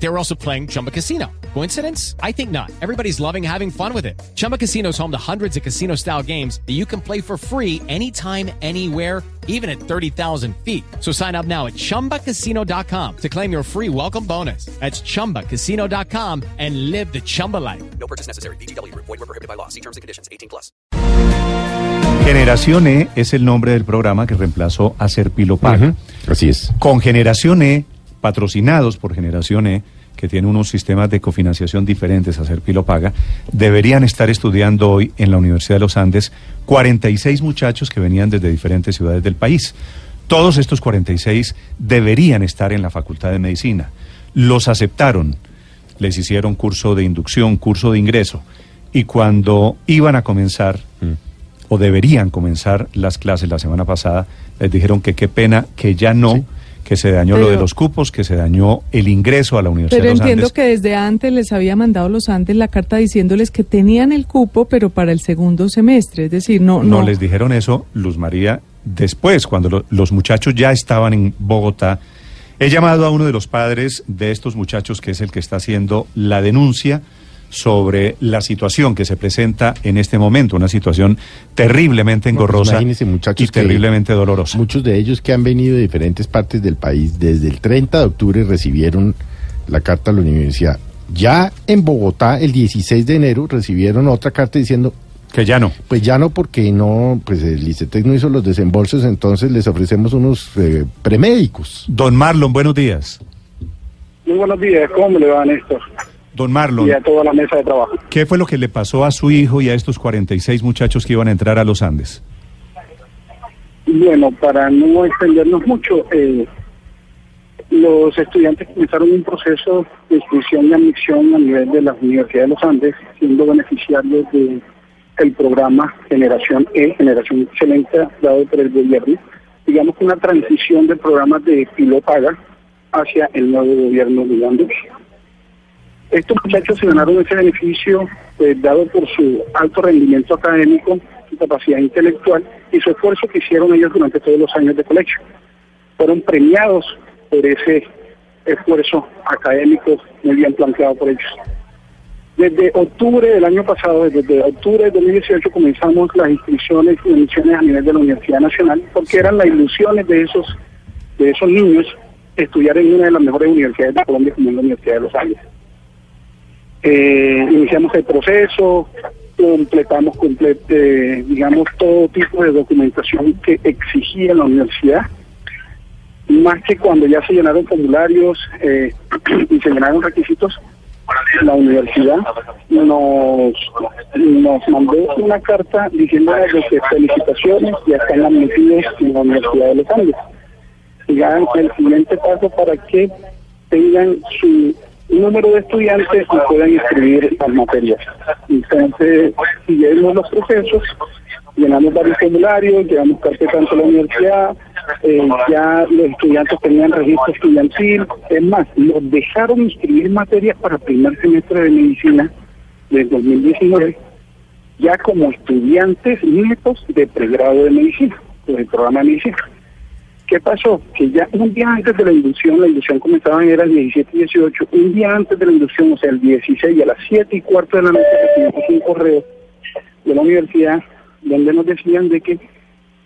They were also playing Chumba Casino. Coincidence? I think not. Everybody's loving having fun with it. Chumba Casino is home to hundreds of casino style games that you can play for free anytime, anywhere, even at 30,000 feet. So sign up now at chumbacasino.com to claim your free welcome bonus. That's chumbacasino.com and live the Chumba life. No purchase necessary. BGW. Void were prohibited by law. See terms and conditions. 18 plus. Generación E es el nombre del programa que reemplazó a Serpilo Paga. Así es. Con Generación E, patrocinados por Generación E, que tiene unos sistemas de cofinanciación diferentes a Serpilo Paga, deberían estar estudiando hoy en la Universidad de los Andes 46 muchachos que venían desde diferentes ciudades del país. Todos estos 46 deberían estar en la Facultad de Medicina. Los aceptaron, les hicieron curso de inducción, curso de ingreso, y cuando iban a comenzar, o deberían comenzar las clases la semana pasada, les dijeron que qué pena que ya no, que se dañó lo de los cupos, que se dañó el ingreso a la Universidad Pero de los entiendo Andes. que desde antes les había mandado los Andes la carta diciéndoles que tenían el cupo, pero para el segundo semestre. Es decir, no, No no. les dijeron eso, Luz María, después, cuando lo- los muchachos ya estaban en Bogotá. He llamado a uno de los padres de estos muchachos, que es el que está haciendo la denuncia sobre la situación que se presenta en este momento, una situación terriblemente No, pues engorrosa y que- terriblemente dolorosa. Muchos de ellos que han venido de diferentes partes del país desde el 30 de octubre recibieron la carta a la universidad. Ya en Bogotá, el 16 de enero, recibieron otra carta diciendo, Que ya no. pues ya no, porque no, pues el ICETEC no hizo los desembolsos, entonces les ofrecemos unos eh, premédicos. Don Marlon, buenos días. Muy buenos días, ¿cómo le va Néstor? Don Marlon, Y a toda la mesa de trabajo. ¿qué fue lo que le pasó a su hijo y a estos 46 muchachos que iban a entrar a los Andes? Bueno, para no extendernos mucho, eh, los estudiantes comenzaron un proceso de inscripción y admisión a nivel de la Universidad de los Andes, siendo beneficiarios de el programa Generación E, Generación Excelente, dado por el gobierno. Digamos que una transición de programas de Pilopaga hacia el nuevo gobierno de Andes. Estos muchachos se ganaron ese beneficio eh, dado por su alto rendimiento académico, su capacidad intelectual y su esfuerzo que hicieron ellos durante todos los años de colegio. Fueron premiados por ese esfuerzo académico muy bien planteado por ellos. Desde octubre del año pasado, desde octubre de 2018, comenzamos las inscripciones y admisiones a nivel de la Universidad Nacional, porque eran las ilusiones de esos, de esos niños estudiar en una de las mejores universidades de Colombia, como es la Universidad de los Andes. Eh, iniciamos el proceso, completamos, comple- digamos, todo tipo de documentación que exigía la universidad, más que cuando ya se llenaron formularios eh, y se llenaron requisitos, la universidad nos, nos mandó una carta diciendo que felicitaciones ya están admitidos en la Universidad de los Andes. Y el siguiente paso para que tengan su número de estudiantes y puedan inscribir las materias. Entonces, siguiendo los procesos, llenamos varios formularios, llevamos carpeta ante la universidad, eh, ya los estudiantes tenían registro estudiantil, es más, los dejaron inscribir materias para el primer semestre de medicina del 2019, ya como estudiantes nietos de pregrado de medicina, del programa de medicina. ¿Qué pasó? Que ya un día antes de la inducción, la inducción comenzaba era el 17 y 18, un día antes de la inducción, o sea, el 16 a las 7 y cuarto de la noche recibimos un correo de la universidad donde nos decían de que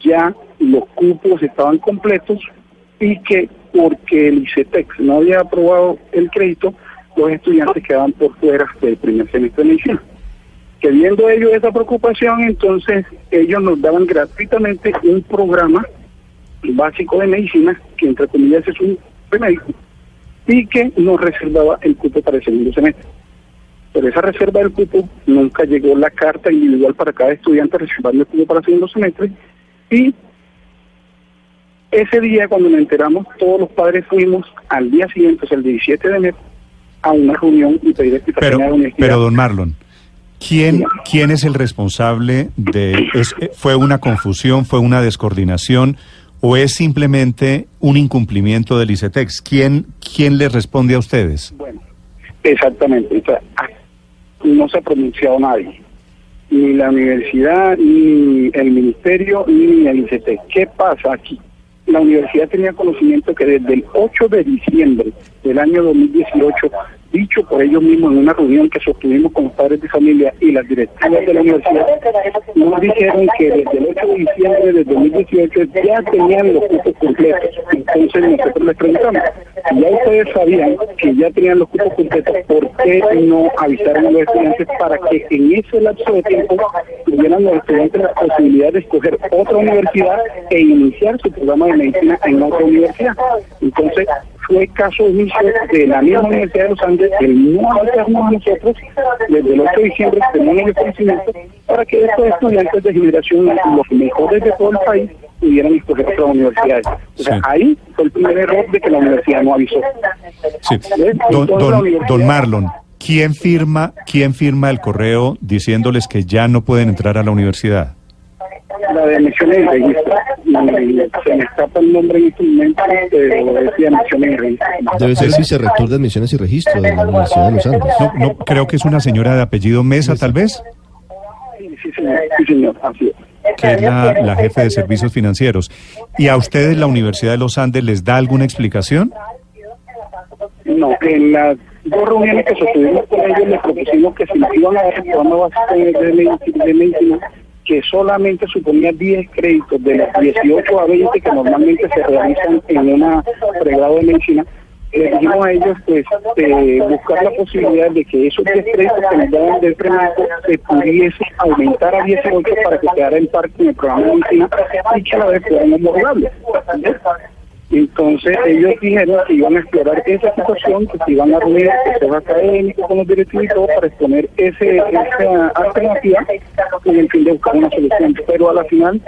ya los cupos estaban completos y que porque el ICETEX no había aprobado el crédito, los estudiantes quedaban por fuera del primer semestre de medicina. Que viendo ellos esa preocupación, entonces ellos nos daban gratuitamente un programa básico de medicina, que entre comillas es un remédico, y que nos reservaba el cupo para el segundo semestre. Pero esa reserva del cupo nunca llegó la carta individual para cada estudiante reservando el cupo para el segundo semestre, y ese día cuando nos enteramos, todos los padres fuimos al día siguiente, o sea, el 17 de enero, a una reunión y pedir Pero, a la universidad. pero don Marlon, ¿quién, ¿quién es el responsable de... es- ¿Fue una confusión, fue una descoordinación o es simplemente un incumplimiento del ICETEX? ¿Quién, quién le responde a ustedes? Bueno, exactamente. O sea, ah, no se ha pronunciado nadie. ni la universidad, ni el ministerio, ni el ICT. ¿Qué pasa aquí? La universidad tenía conocimiento que desde el 8 de diciembre del año 2018 dicho por ellos mismos en una reunión que sostuvimos con padres de familia y las directivas de la universidad, nos dijeron que desde el 8 de diciembre de 2018 ya tenían los cupos completos. Entonces nosotros les preguntamos, si ya ustedes sabían que ya tenían los cupos completos, ¿por qué no avisaron a los estudiantes para que en ese lapso de tiempo tuvieran los estudiantes la posibilidad de escoger otra universidad e iniciar su programa de medicina en otra universidad? Entonces, fue caso inicio de la misma Universidad de los Andes, el no avisarnos a nosotros desde el 8 de diciembre tenemos el conocimiento para que estos estudiantes de generación, los mejores de todo el país, pudieran escoger otras universidades. O sea, Sí. ahí fue el primer error de que la universidad no avisó. Sí. Don, don- don Marlon, ¿quién firma, ¿quién firma el correo diciéndoles que ya no pueden entrar a la universidad? La de misiones y registro. Se me escapa el nombre en este momento, pero decía misiones y registro. Debe ser vicerrector de admisiones y registro de la Universidad de los Andes. No, no, creo que es una señora de apellido Mesa, tal vez, Sí, sí, señor, sí, señor, así es. que es la, la jefe de servicios financieros. ¿Y a ustedes la Universidad de los Andes les da alguna explicación? No, en las dos reuniones que sostuvimos con ellos les propusimos que si nos iban a dar el programa básico de medicina, que solamente suponía 10 créditos de los 18 a 20 que normalmente se realizan en una pregrado de medicina, les dijimos a ellos pues eh, buscar la posibilidad de que esos 10 créditos que nos daban del premédico se pudiese aumentar a 18 para que quedara en par con el programa de medicina y que a la vez fueran homologables. Entonces ellos dijeron que iban a explorar esa situación, que se iban a reunir el académicos con los directivos y todo para exponer ese, esa alternativa con el fin de buscar una solución. Pero a la final,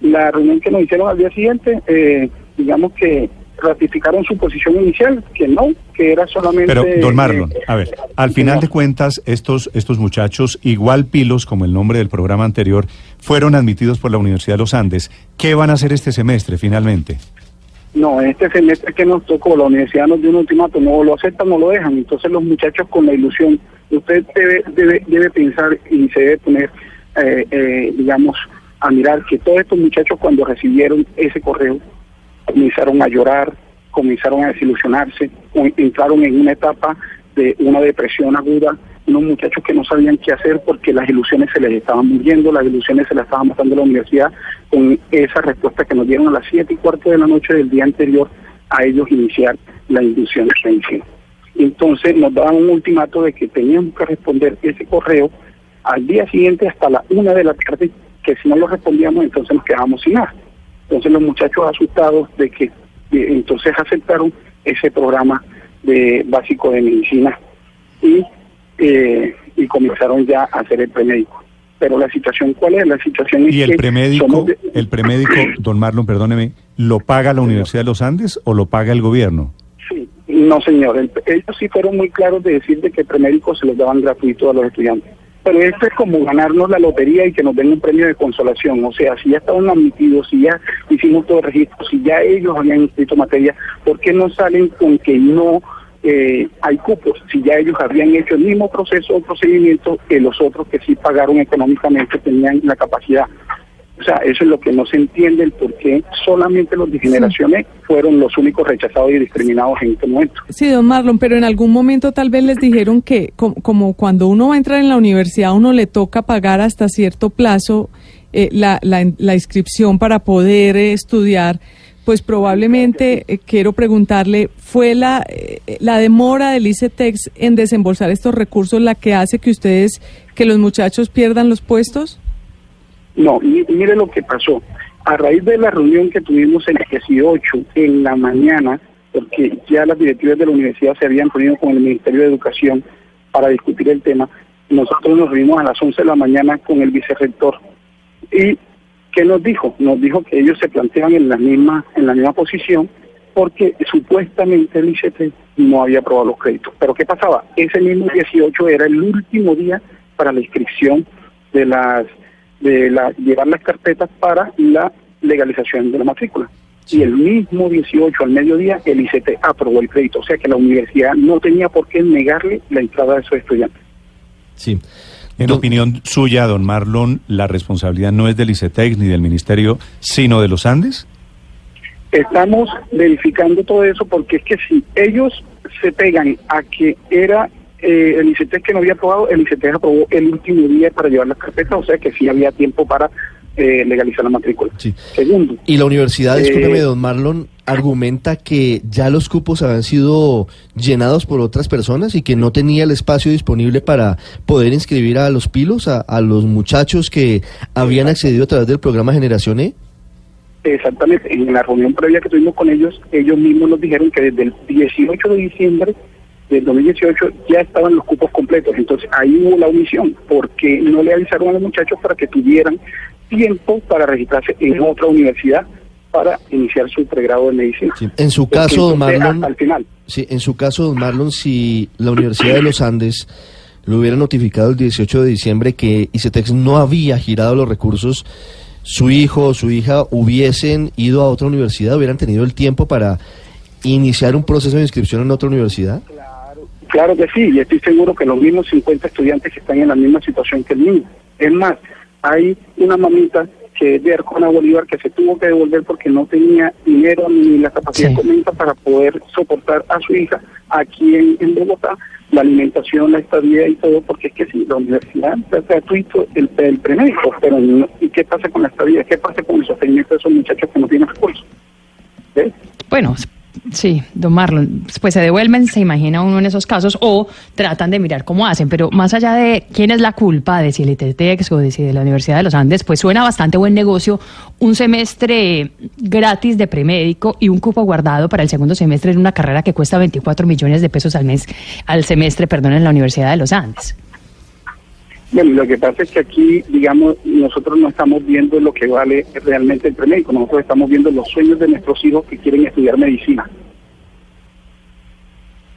la reunión que nos hicieron al día siguiente, eh, digamos que ratificaron su posición inicial, que no, que era solamente... Pero, don Marlon, eh, a ver, al final de cuentas, estos, estos muchachos, igual pilos como el nombre del programa anterior, fueron admitidos por la Universidad de los Andes. ¿Qué van a hacer este semestre finalmente? No, este semestre que nos tocó, la universidad nos dio un ultimato, no lo aceptan, no lo dejan. Entonces los muchachos con la ilusión, usted debe, debe, debe pensar y se debe poner, eh, eh, digamos, a mirar que todos estos muchachos cuando recibieron ese correo comenzaron a llorar, comenzaron a desilusionarse, entraron en una etapa de una depresión aguda, unos muchachos que no sabían qué hacer porque las ilusiones se les estaban muriendo, las ilusiones se las estaban matando la universidad con esa respuesta que nos dieron a las siete y cuarto de la noche del día anterior a ellos iniciar la inducción de medicina. Entonces nos daban un ultimato de que teníamos que responder ese correo al día siguiente hasta la una de la tarde, que si no lo respondíamos entonces nos quedábamos sin nada. Entonces los muchachos asustados de que entonces aceptaron ese programa de básico de medicina y, eh, y comenzaron ya a hacer el premédico. Pero la situación, ¿cuál es? La situación es ¿Y el que premédico, de- el premédico, don Marlon, perdóneme, lo paga la Universidad de los Andes o lo paga el gobierno? Sí, no señor, El- ellos sí fueron muy claros de decir de que premédicos se los daban gratuito a los estudiantes. Pero esto es como ganarnos la lotería y que nos den un premio de consolación. O sea, si ya estaban admitidos, si ya hicimos todo el registro, si ya ellos habían inscrito materia, ¿por qué no salen con que no eh, hay cupos? Si ya ellos habían hecho el mismo proceso o procedimiento que los otros que sí pagaron económicamente tenían la capacidad. O sea, eso es lo que no se entiende, el por qué solamente los de generaciones fueron los únicos rechazados y discriminados en este momento. Sí, don Marlon, pero en algún momento tal vez les dijeron que com- como cuando uno va a entrar en la universidad, uno le toca pagar hasta cierto plazo eh, la, la, la inscripción para poder eh, estudiar, pues probablemente eh, quiero preguntarle, ¿fue la, eh, la demora del ICETEX en desembolsar estos recursos la que hace que ustedes, que los muchachos pierdan los puestos? No, mi- mire lo que pasó. A raíz de la reunión que tuvimos el 18 en la mañana, porque ya las directivas de la universidad se habían reunido con el Ministerio de Educación para discutir el tema, nosotros nos reunimos a las 11 de la mañana con el vicerrector. ¿Y qué nos dijo? Nos dijo que ellos se planteaban en la misma, en la misma posición porque supuestamente el ICT no había aprobado los créditos. Pero ¿qué pasaba? Ese mismo 18 era el último día para la inscripción de las de la, llevar las carpetas para la legalización de la matrícula. Y el mismo 18 al mediodía el ICT aprobó el crédito, o sea que la universidad no tenía por qué negarle la entrada de esos estudiantes. Sí. En Don- opinión suya, don Marlon, la responsabilidad no es del ICETEX ni del Ministerio, sino de los Andes. Estamos verificando todo eso porque es que si ellos se pegan a que era eh, el ICT que no había aprobado, el ICT aprobó el último día para llevar las carpetas, o sea que sí había tiempo para eh, legalizar la matrícula. Sí. Segundo, Y la universidad, Eh, discúlpeme, don Marlon, argumenta que ya los cupos habían sido llenados por otras personas y que no tenía el espacio disponible para poder inscribir a los pilos, a, a los muchachos que habían accedido a través del programa Generación E. exactamente, en la reunión previa que tuvimos con ellos, ellos mismos nos dijeron que desde el 18 de diciembre del 2018 ya estaban los cupos completos. Entonces ahí hubo la omisión, porque no le avisaron a los muchachos para que tuvieran tiempo para registrarse en otra universidad para iniciar su pregrado de medicina. Sí. En su caso, don Marlon, el final. sí, en su caso, don Marlon, si la Universidad de los Andes le hubiera notificado el 18 de diciembre que ICETEX no había girado los recursos, su hijo o su hija hubiesen ido a otra universidad, hubieran tenido el tiempo para iniciar un proceso de inscripción en otra universidad. Claro que sí, y estoy seguro que los mismos 50 estudiantes que están en la misma situación que el niño. Es más, hay una mamita que es de Arcona Bolívar que se tuvo que devolver porque no tenía dinero ni la capacidad Sí. económica para poder soportar a su hija aquí en, en Bogotá, la alimentación, la estadía y todo, porque es que si la universidad es gratuito el, el premédico, pero no- ¿y qué pasa con la estadía? ¿Qué pasa con el sostenimiento de esos muchachos que no tienen recursos? ¿Ves? Bueno, sí, don Marlon, pues se devuelven, se imagina uno en esos casos, o tratan de mirar cómo hacen, pero más allá de quién es la culpa, de si el ITTX o de si de la Universidad de los Andes, pues suena bastante buen negocio un semestre gratis de premédico y un cupo guardado para el segundo semestre en una carrera que cuesta 24 millones de pesos al mes, al semestre, perdón, en la Universidad de los Andes. Bueno, lo que pasa es que aquí, digamos, nosotros no estamos viendo lo que vale realmente el premédico, nosotros estamos viendo los sueños de nuestros hijos que quieren estudiar medicina.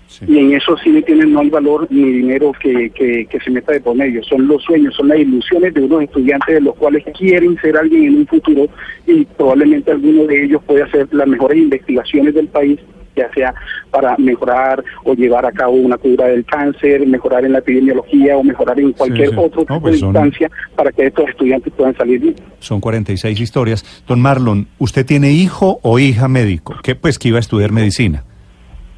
Sí. Y en eso sí no tienen no hay valor ni dinero que, que, que se meta de por medio. Son los sueños, son las ilusiones de unos estudiantes de los cuales quieren ser alguien en un futuro y probablemente alguno de ellos puede hacer las mejores investigaciones del país, ya sea para mejorar o llevar a cabo una cura del cáncer, mejorar en la epidemiología o mejorar en cualquier sí. otro No, tipo pues de son- instancia para que estos estudiantes puedan salir bien. Son 46 historias. Don Marlon, ¿usted tiene hijo o hija médico? Que pues que iba a estudiar medicina.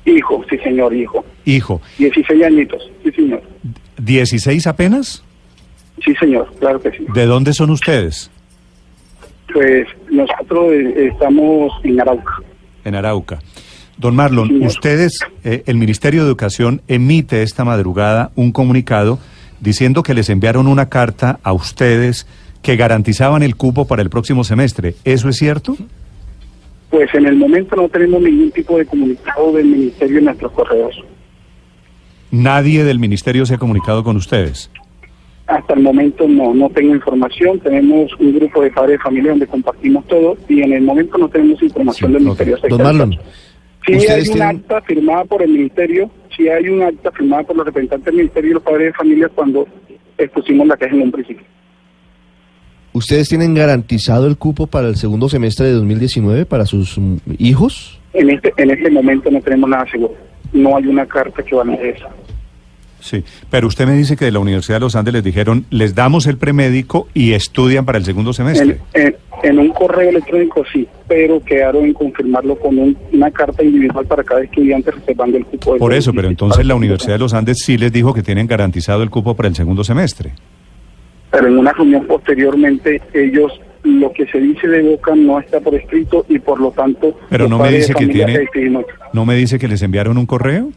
Hijo, sí señor, hijo. Hijo, 16 añitos, sí señor. ¿16 apenas? Sí señor, claro que sí. ¿De dónde son ustedes? Pues nosotros eh, estamos en Arauca. En Arauca. Don Marlon, ustedes, eh, el Ministerio de Educación emite esta madrugada un comunicado diciendo que les enviaron una carta a ustedes que garantizaban el cupo para el próximo semestre. ¿Eso es cierto? Pues en el momento no tenemos ningún tipo de comunicado del ministerio en nuestros correos. Nadie del Ministerio se ha comunicado con ustedes. Hasta el momento no, no tengo información. Tenemos un grupo de padres de familia donde compartimos todo y en el momento no tenemos información Sí, del ministerio. Don Marlon, caso. Sí hay ¿ustedes un tienen- acta firmada por el ministerio, sí hay un acta firmada por los representantes del ministerio y los padres de familia cuando expusimos la queja en un principio. ¿Ustedes tienen garantizado el cupo para el segundo semestre de 2019 para sus mm, hijos? En este, en este momento no tenemos nada seguro. No hay una carta que valide eso. Sí, pero usted me dice que de la Universidad de los Andes les dijeron, les damos el premédico y estudian para el segundo semestre. En, en- en un correo electrónico sí, pero quedaron en confirmarlo con un- una carta individual para cada estudiante reservando el cupo. del Por eso, pero 2017 entonces la Universidad de los Andes sí les dijo que tienen garantizado el cupo para el segundo semestre. Pero en una reunión posteriormente, ellos, lo que se dice de boca no está por escrito y por lo tanto... Pero no me dice que tiene-. ¿No me dice que les enviaron un correo?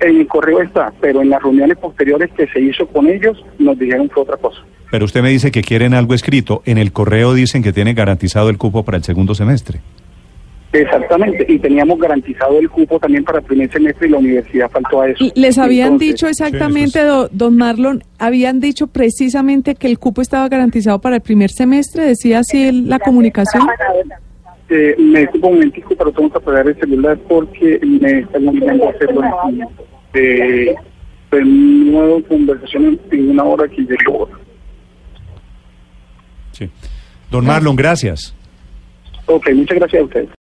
En el correo está, pero en las reuniones posteriores que se hizo con ellos nos dijeron que otra cosa. Pero usted me dice que quieren algo escrito. En el correo dicen que tienen garantizado el cupo para el segundo semestre. Exactamente, y teníamos garantizado el cupo también para el primer semestre y la universidad faltó a eso. Les habían Entonces, dicho exactamente, Sí, eso do- don Marlon, habían dicho precisamente que el cupo estaba garantizado para el primer semestre, decía así el- la comunicación. Eh, me disculpo un momentico, pero tengo que apagar el celular porque me están obligando a hacerlo eh, de nuevo conversación en, en una hora que llegó. Sí. Don Marlon, gracias. Ok, muchas gracias a ustedes.